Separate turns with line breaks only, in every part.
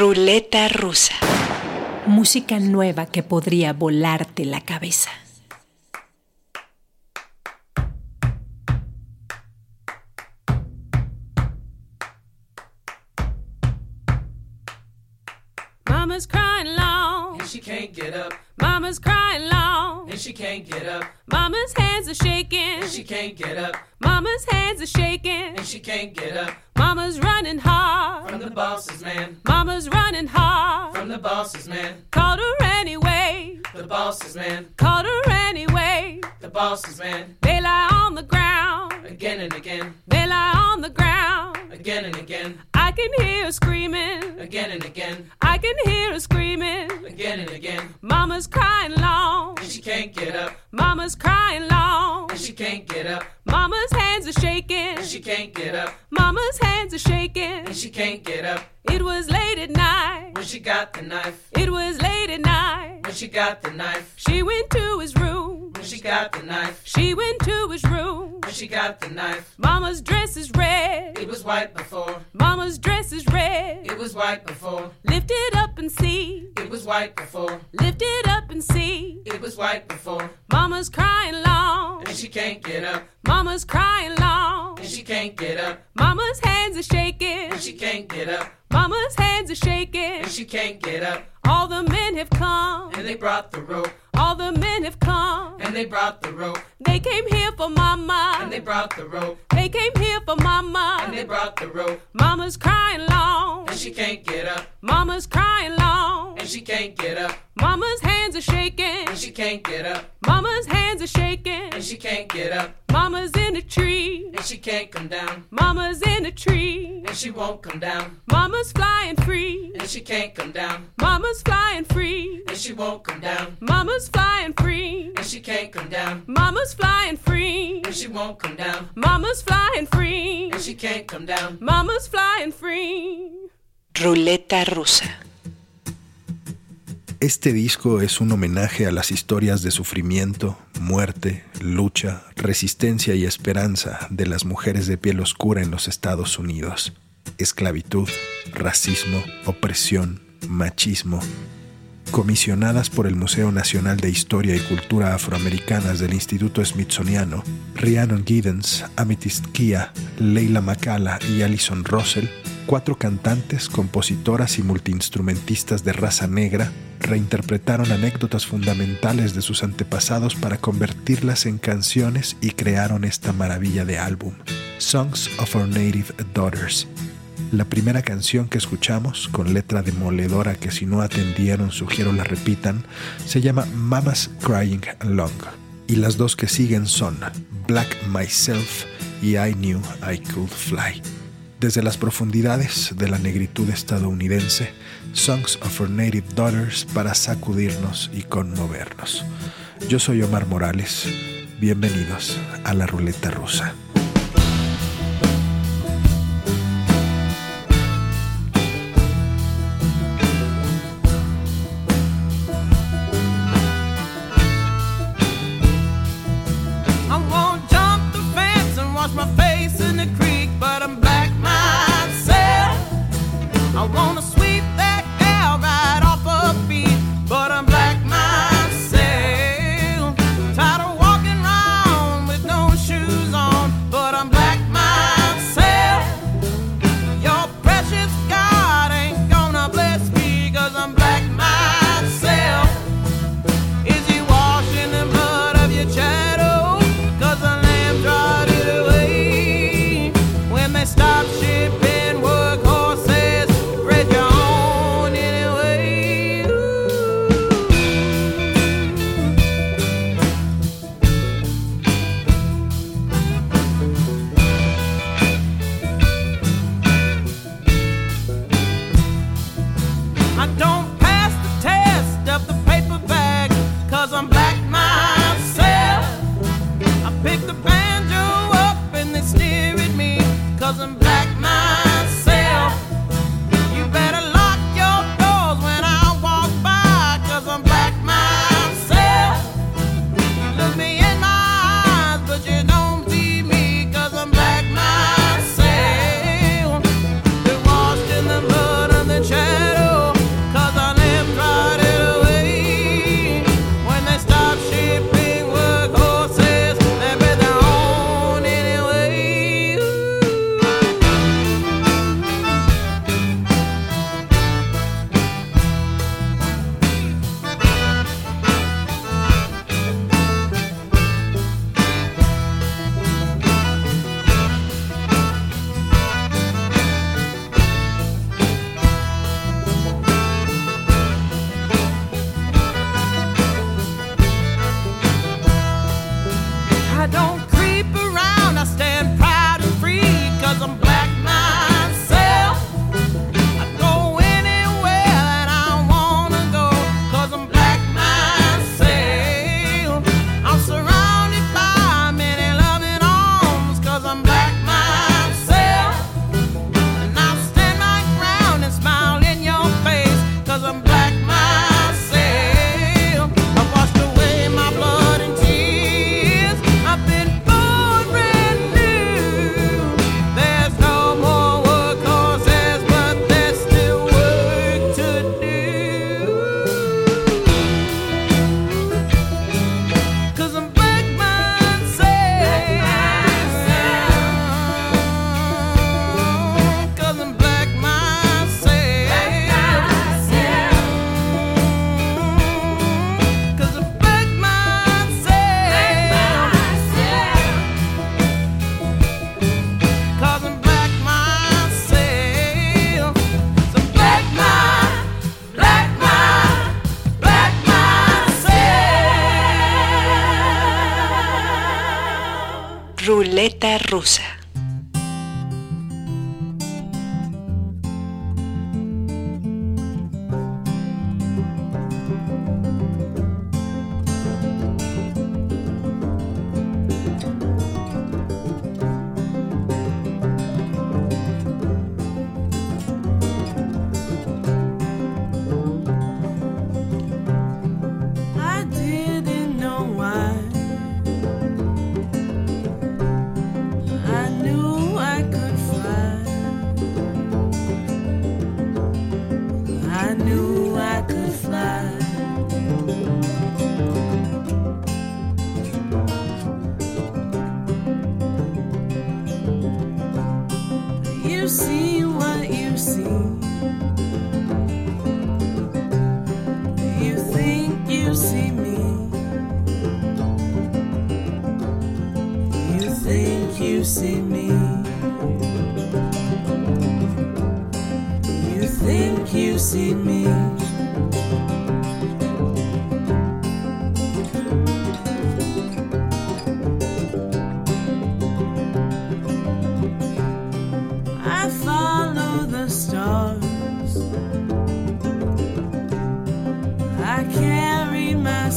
Ruleta rusa.
Música nueva que podría volarte la cabeza.
Mama's crying long.
and she can't get up,
Mama's crying long.
And she can't get up,
Mama's hands are shaking.
and she can't get up,
Mama's hands are shaking.
and she can't get up
Mama's running hard.
from the boss's man,
Mama's running hard.
from the boss's man,
Called her anyway.
the boss's man,
Called her anyway.
the boss's man,
They lie on the ground.
again and again,
They lie on the ground.
again and again,
I can hear her screaming.
again and again,
I can hear her screaming.
again and again,
Mama's crying long.
She can't get up,
Mama's crying long.
and she can't get up,
Mama's hands are shaking.
and she can't get up,
Mama's hands are shaking.
and she can't get up,
It was late at night.
when she got the knife,
It was late at night.
when she got the knife,
She went to his room.
when she got the knife,
She went to his room.
when she got the knife,
Mama's dress is red.
it was white before,
Mama's dress is red.
it was white before,
Lift it up and see.
it was white before,
Lift it up and see.
it was white before,
Mama's crying long.
and she can't get up,
Mama's crying long.
and she can't get up,
Mama's hands are shaking.
and she can't get up,
Mama's hands are shaking.
and she can't get up,
All the men have come.
and they brought the rope,
All the men have come.
and they brought the rope,
They came here for mama.
and they brought the rope,
They came here for mama.
and they brought the rope,
Mama's crying long.
She can't get up,
Mama's crying long.
and she can't get up,
Mama's hands are shaking.
and she can't get up,
Mama's hands are shaking.
and she can't get up,
Mama's in a tree.
and she can't come down,
Mama's in a tree.
and she won't come down,
Mama's flying free.
and she can't come down,
Mama's flying free.
and she won't come down,
Mama's flying free.
and she can't come down,
Mama's flying free.
and she won't come down,
Mama's flying free.
and she can't come down.
Mama's flying free.
Ruleta rusa.
Este disco es un homenaje a las historias de sufrimiento, muerte, lucha, resistencia y esperanza de las mujeres de piel oscura en los Estados Unidos. Esclavitud, racismo, opresión, machismo. Comisionadas por el Museo Nacional de Historia y Cultura Afroamericanas del Instituto Smithsoniano, Rhiannon Giddens, Amethyst Kia, Leila Macala y Alison Russell, cuatro cantantes, compositoras y multiinstrumentistas de raza negra, reinterpretaron anécdotas fundamentales de sus antepasados para convertirlas en canciones y crearon esta maravilla de álbum, Songs of Our Native Daughters. La primera canción que escuchamos, con letra demoledora que si no atendieron sugiero la repitan, se llama Mama's Crying Along. Y las dos que siguen son Black Myself y I Knew I Could Fly. Desde las profundidades de la negritud estadounidense, Songs of Our Native Daughters para sacudirnos y conmovernos. Yo soy Omar Morales. Bienvenidos a la ruleta rusa.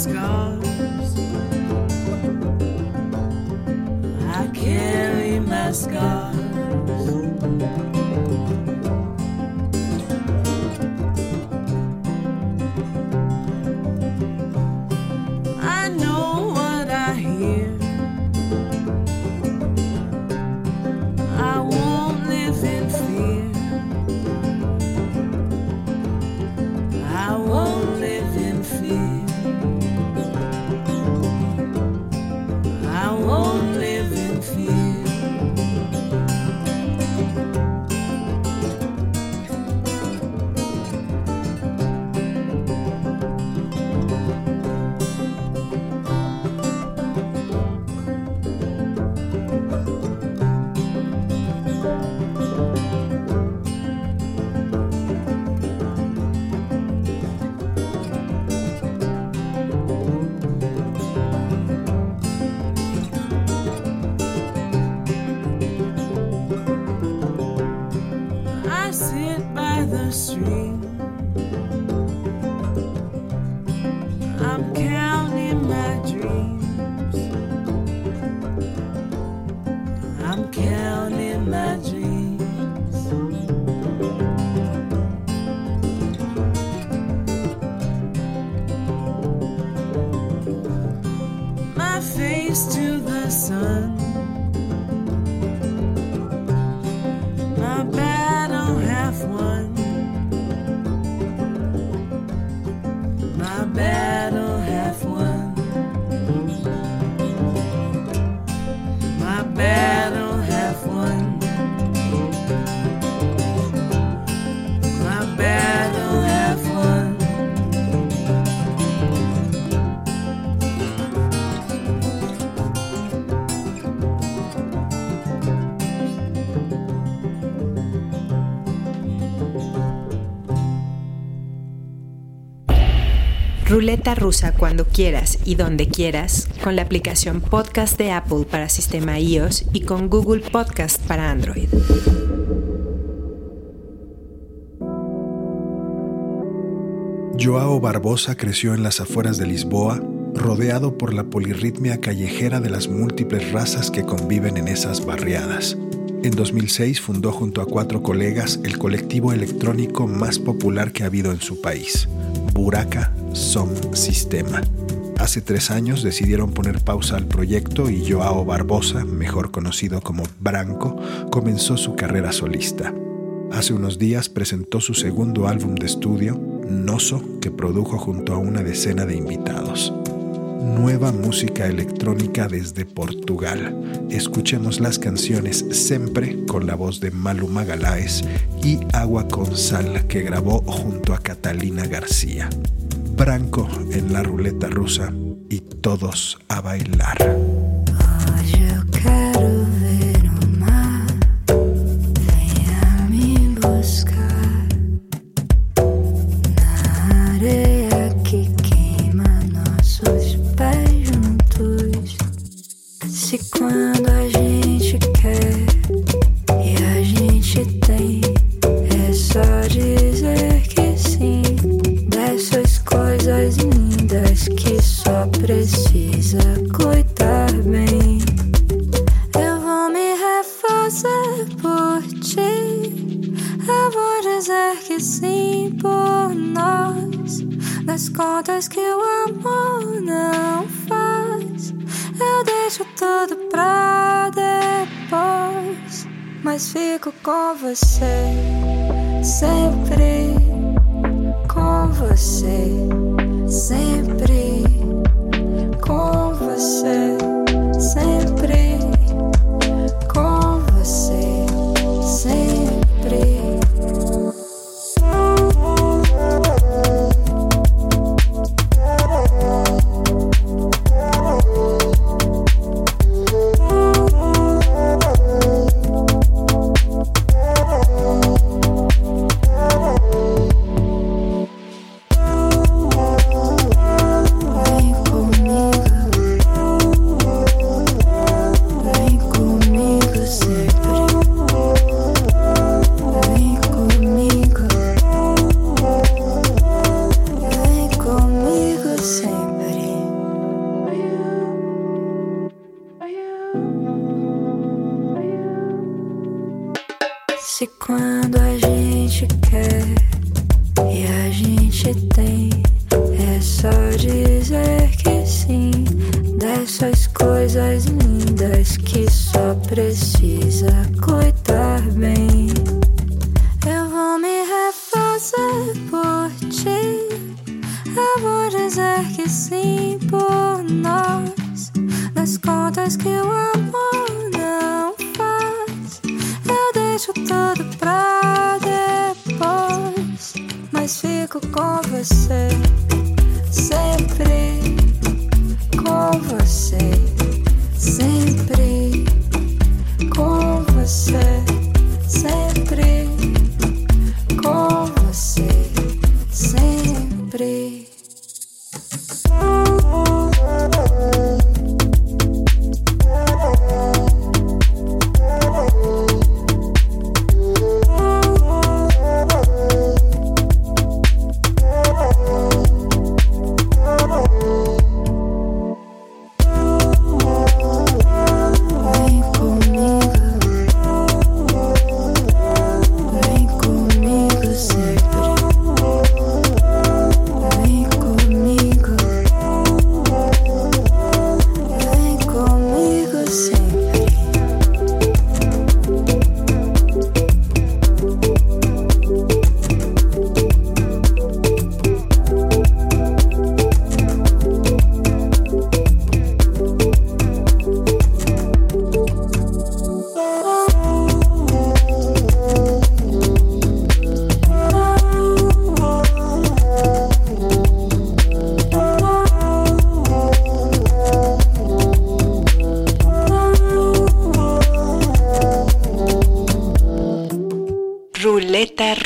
Scars. I carry my scars.
Rusa cuando quieras y donde quieras con la aplicación Podcast de Apple para sistema iOS y con Google Podcast para Android.
Joao Barbosa creció en las afueras de Lisboa, rodeado por la polirritmia callejera de las múltiples razas que conviven en esas barriadas. En 2006 fundó junto a cuatro colegas el colectivo electrónico más popular que ha habido en su país, Buraca Som Sistema. Hace tres años decidieron poner pausa al proyecto y Joao Barbosa, mejor conocido como Branco, comenzó su carrera solista. Hace unos días presentó su segundo álbum de estudio, Noso, que produjo junto a una decena de invitados. Nueva música electrónica desde Portugal. Escuchemos las canciones Sempre con la voz de Malu Magalaes y Agua con Sal que grabó junto a Catalina García. Branco en la ruleta rusa y todos a bailar.
Say, say. ask you
why.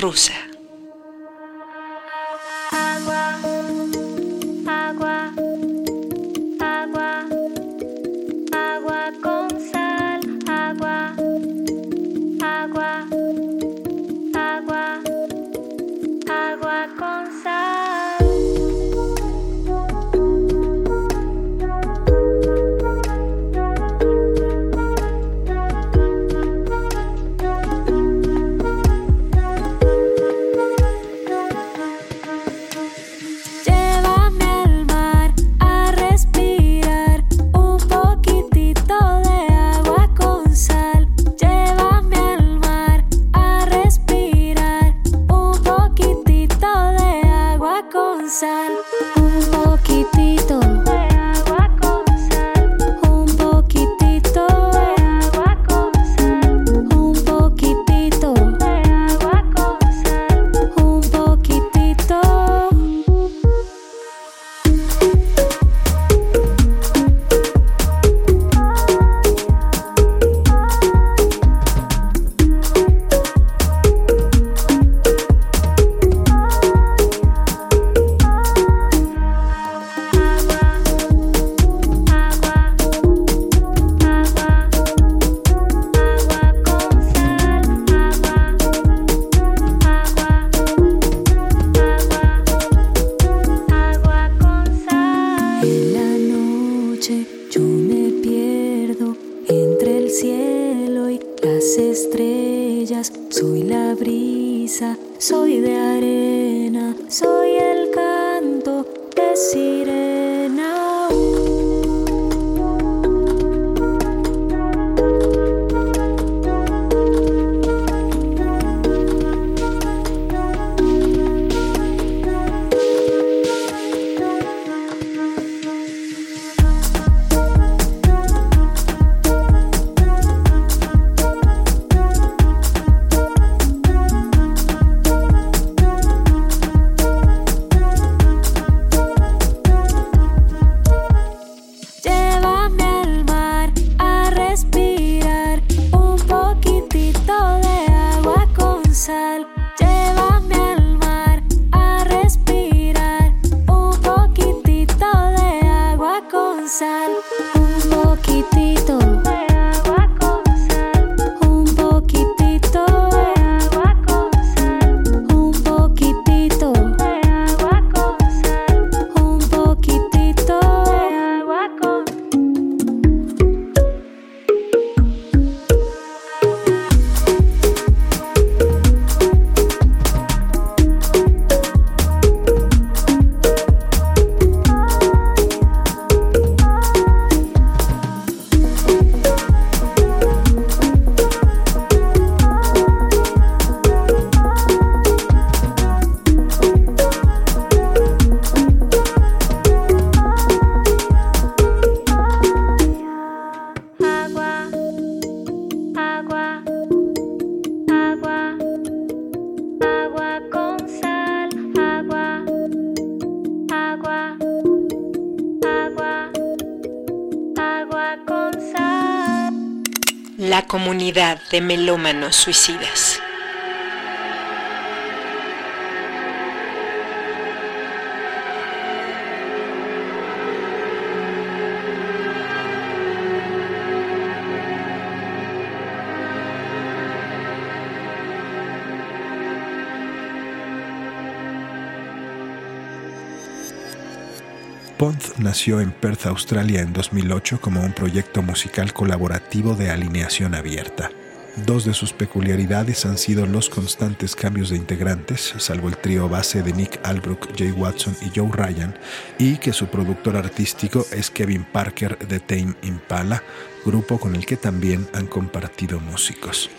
Rusa.
De
melómanos suicidas.
Pond nació en Perth, Australia en 2008 como un proyecto musical colaborativo de alineación abierta. Dos de sus peculiaridades han sido los constantes cambios de integrantes, salvo el trío base de Nick Albrook, Jay Watson y Joe Ryan, y que su productor artístico es Kevin Parker de Tame Impala, grupo con el que también han compartido músicos.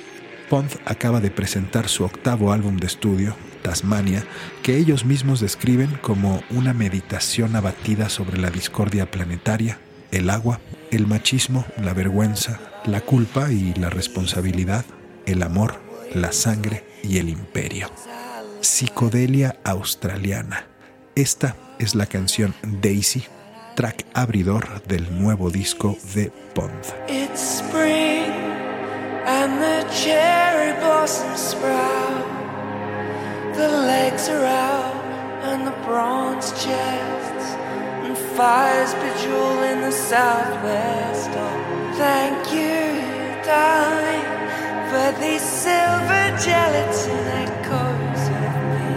Pond acaba de presentar su octavo álbum de estudio, Tasmania, que ellos mismos describen como una meditación abatida sobre la discordia planetaria, el agua, el machismo, la vergüenza, la culpa y la responsabilidad, el amor, la sangre y el imperio. Psicodelia australiana. Esta es la canción Daisy, track abridor del nuevo disco de Pond.
It's spring and the cherry blossoms sprout. The legs are out and the bronze and fires in the southwest. Thank you, darling, for these silver gelatin echoes of me.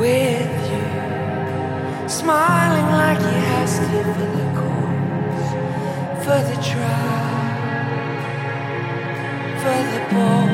With you, smiling like you has to for the cause, for the trial, for the balls,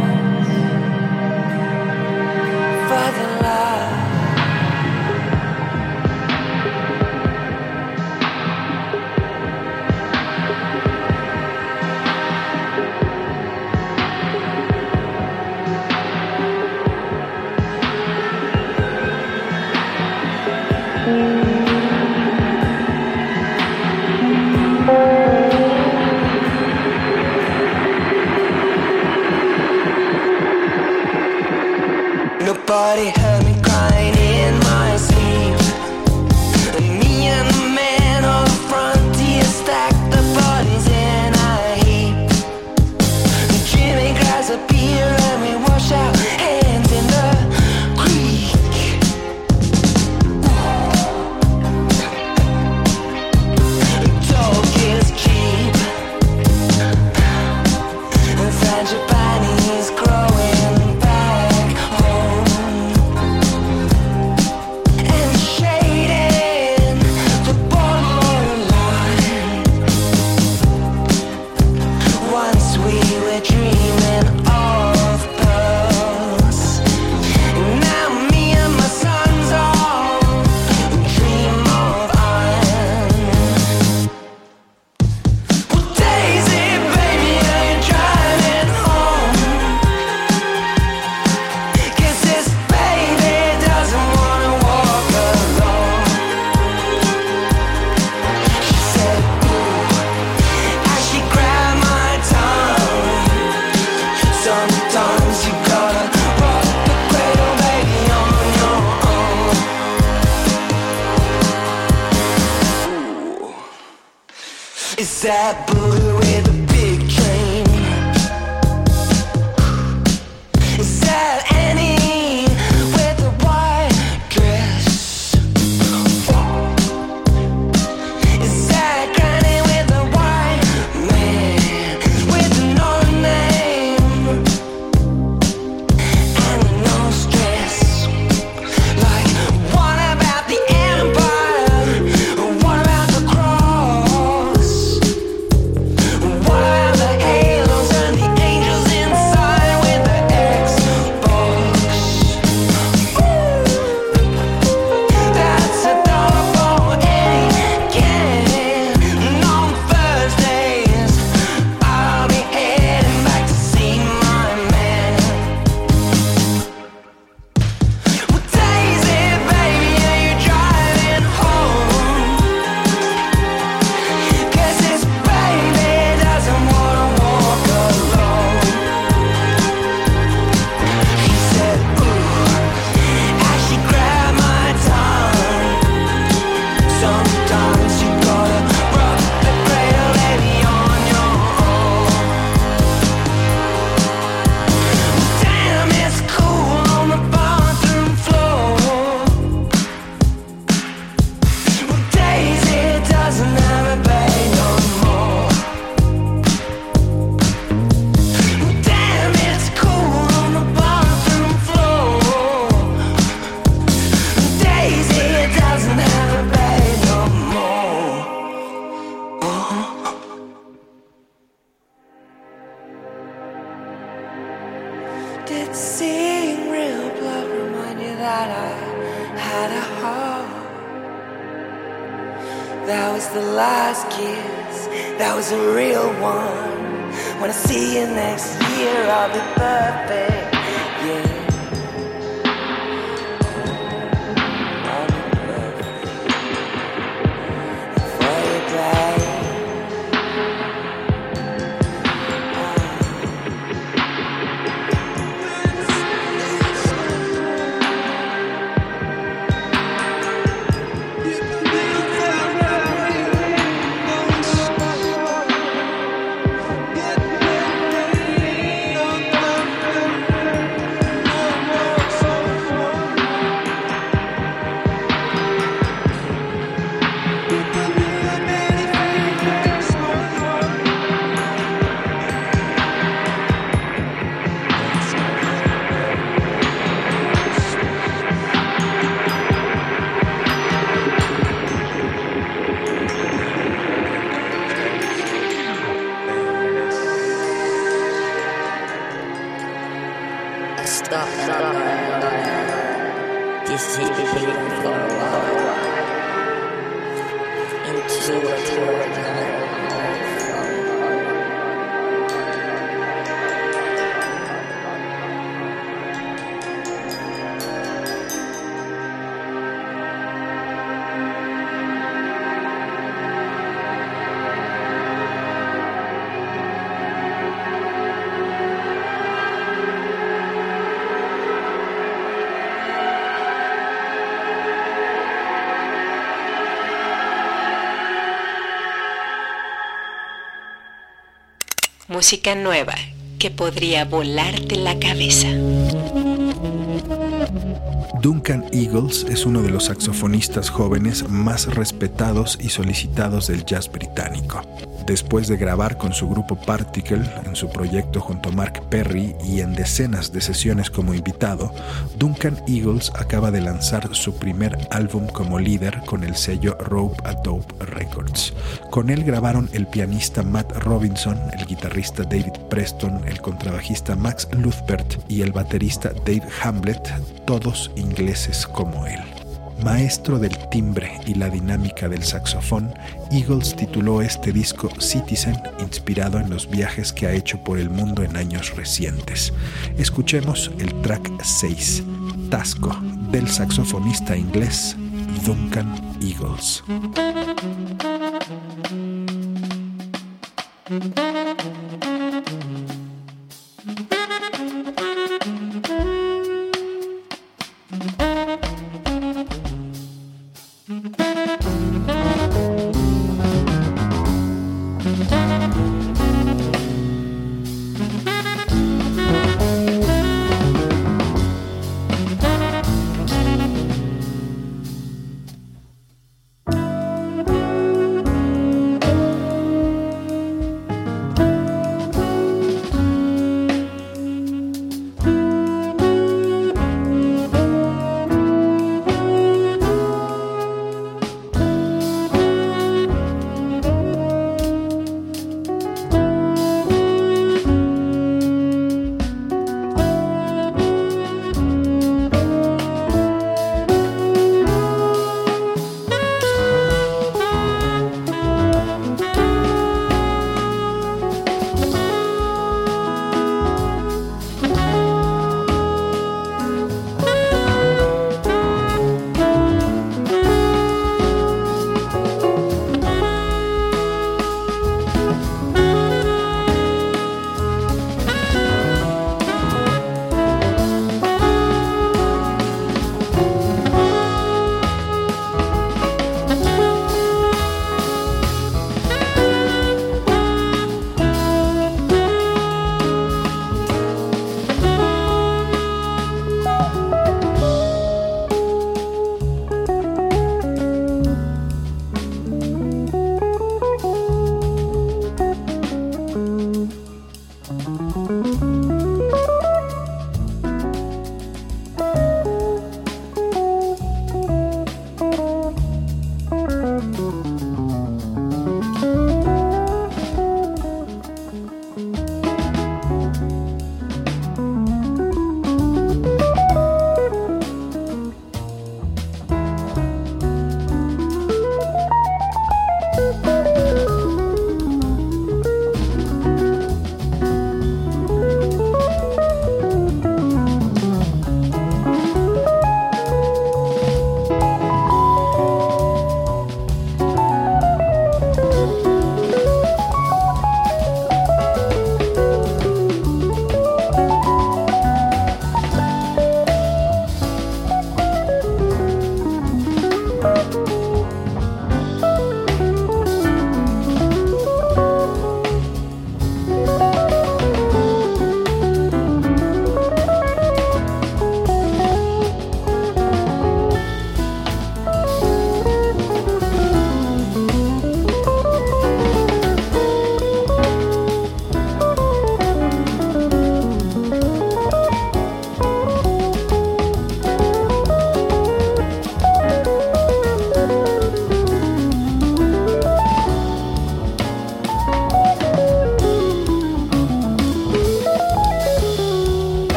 Música nueva que podría volarte la cabeza.
Duncan Eagles es uno de los saxofonistas jóvenes más respetados y solicitados del jazz británico. Después de grabar con su grupo Particle en su proyecto junto a Mark Perry y en decenas de sesiones como invitado, Duncan Eagles acaba de lanzar su primer álbum como líder con el sello Rope a Dope Records. Con él grabaron el pianista Matt Robinson, el guitarrista David Preston, el contrabajista Max Luthbert y el baterista Dave Hamlet, todos ingleses como él. Maestro del timbre y la dinámica del saxofón, Eagles tituló este disco Citizen, inspirado en los viajes que ha hecho por el mundo en años recientes. Escuchemos el track 6, Tasco, del saxofonista inglés Duncan Eagles.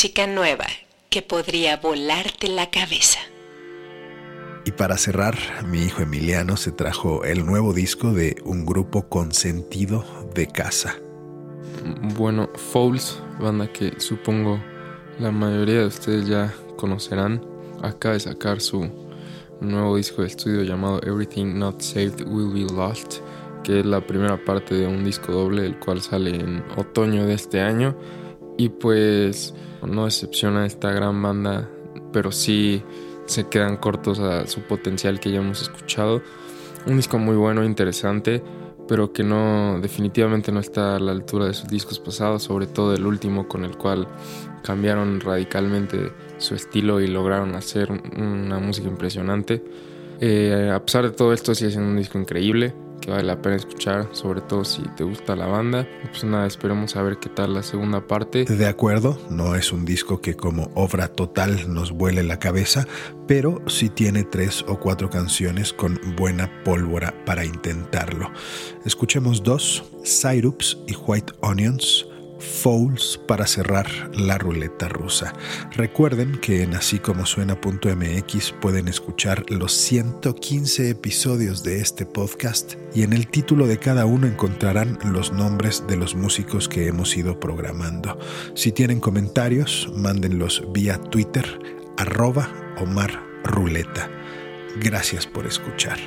Música nueva que podría volarte la cabeza.
Y para cerrar, mi hijo Emiliano se trajo el nuevo disco de un grupo consentido de casa.
Bueno, Fouls, banda que supongo la mayoría de ustedes ya conocerán, acaba de sacar su nuevo disco de estudio llamado Everything Not Saved Will Be Lost, que es la primera parte de un disco doble, el cual sale en otoño de este año. Y pues no decepciona esta gran banda, pero sí se quedan cortos a su potencial que ya hemos escuchado. Un disco muy bueno, interesante, pero que no definitivamente no está a la altura de sus discos pasados, sobre todo el último con el cual cambiaron radicalmente su estilo y lograron hacer una música impresionante. Eh, a pesar de todo esto, sigue siendo un disco increíble que vale la pena escuchar, sobre todo si te gusta la banda. Pues nada, esperemos a ver qué tal la segunda parte.
De acuerdo, no es un disco que como obra total nos vuele la cabeza, pero sí tiene tres o cuatro canciones con buena pólvora para intentarlo. Escuchemos dos, Syrups y White Onions. Fouls para cerrar la ruleta rusa. Recuerden que en así como suena.mx pueden escuchar los 115 episodios de este podcast y en el título de cada uno encontrarán los nombres de los músicos que hemos ido programando. Si tienen comentarios, mándenlos vía Twitter, arroba Omar Ruleta. Gracias por escuchar.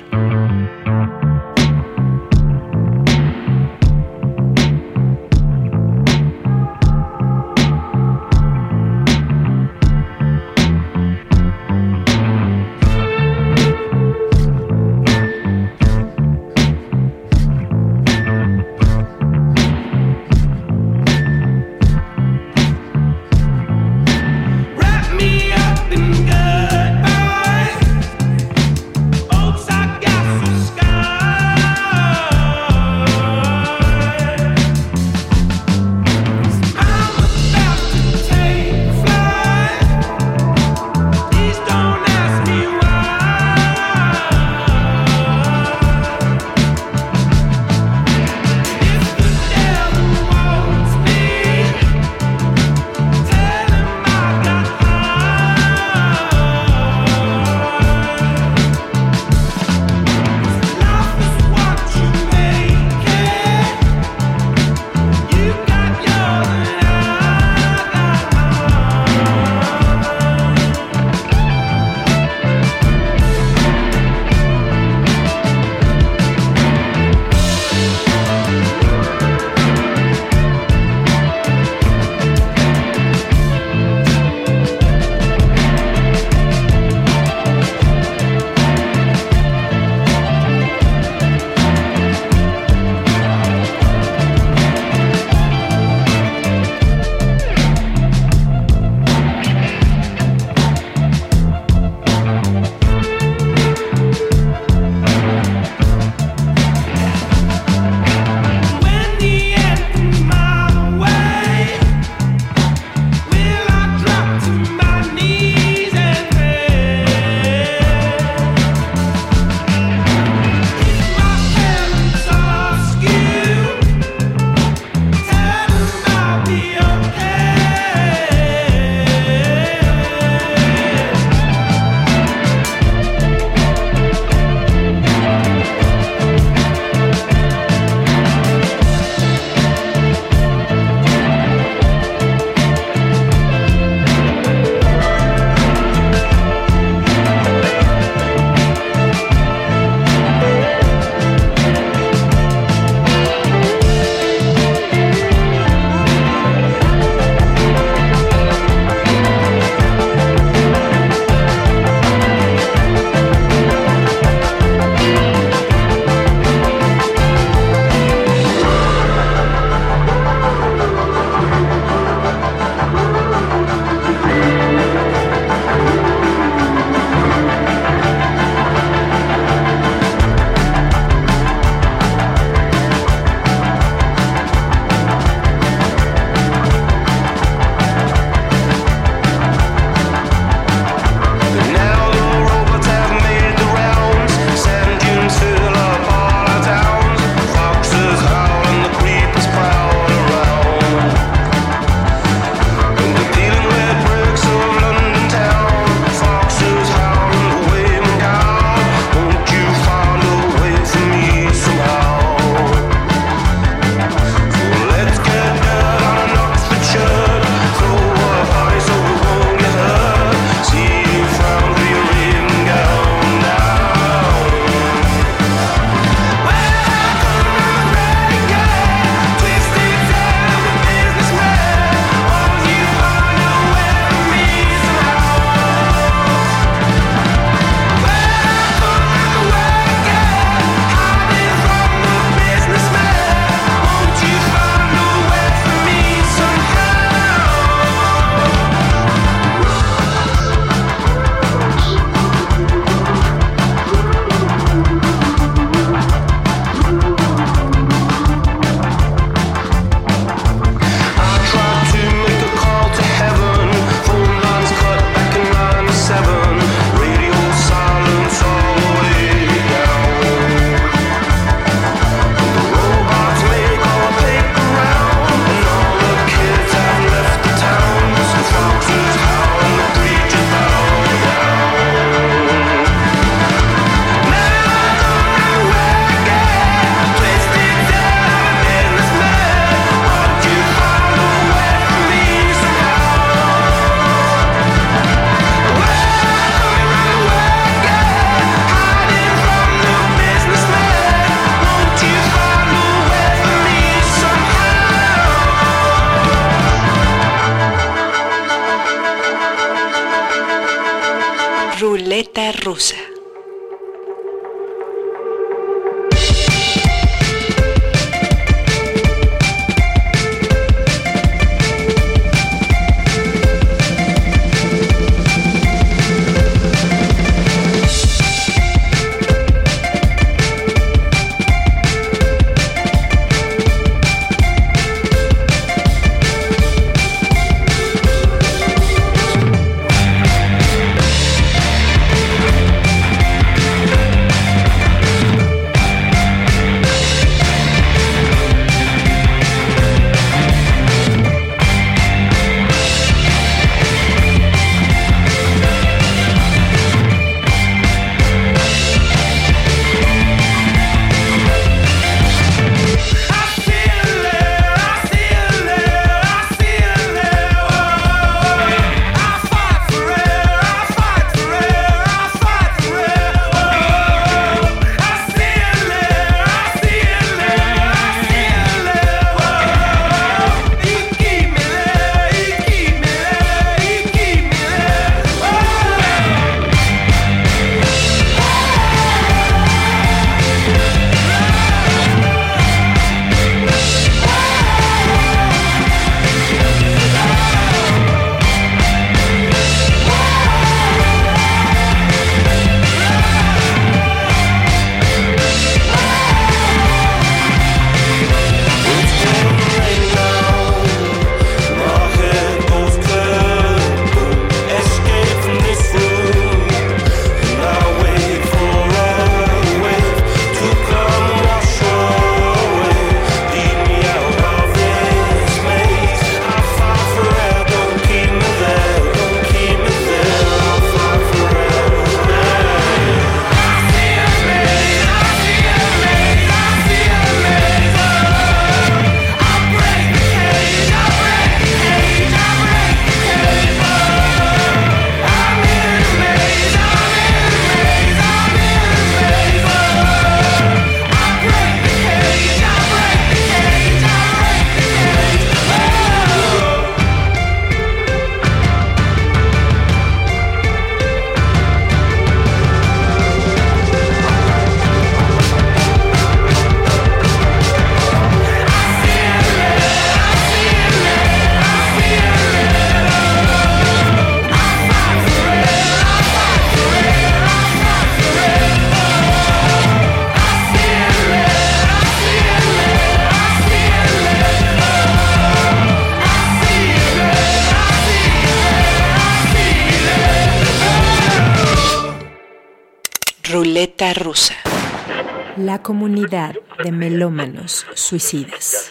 De melómanos suicidas.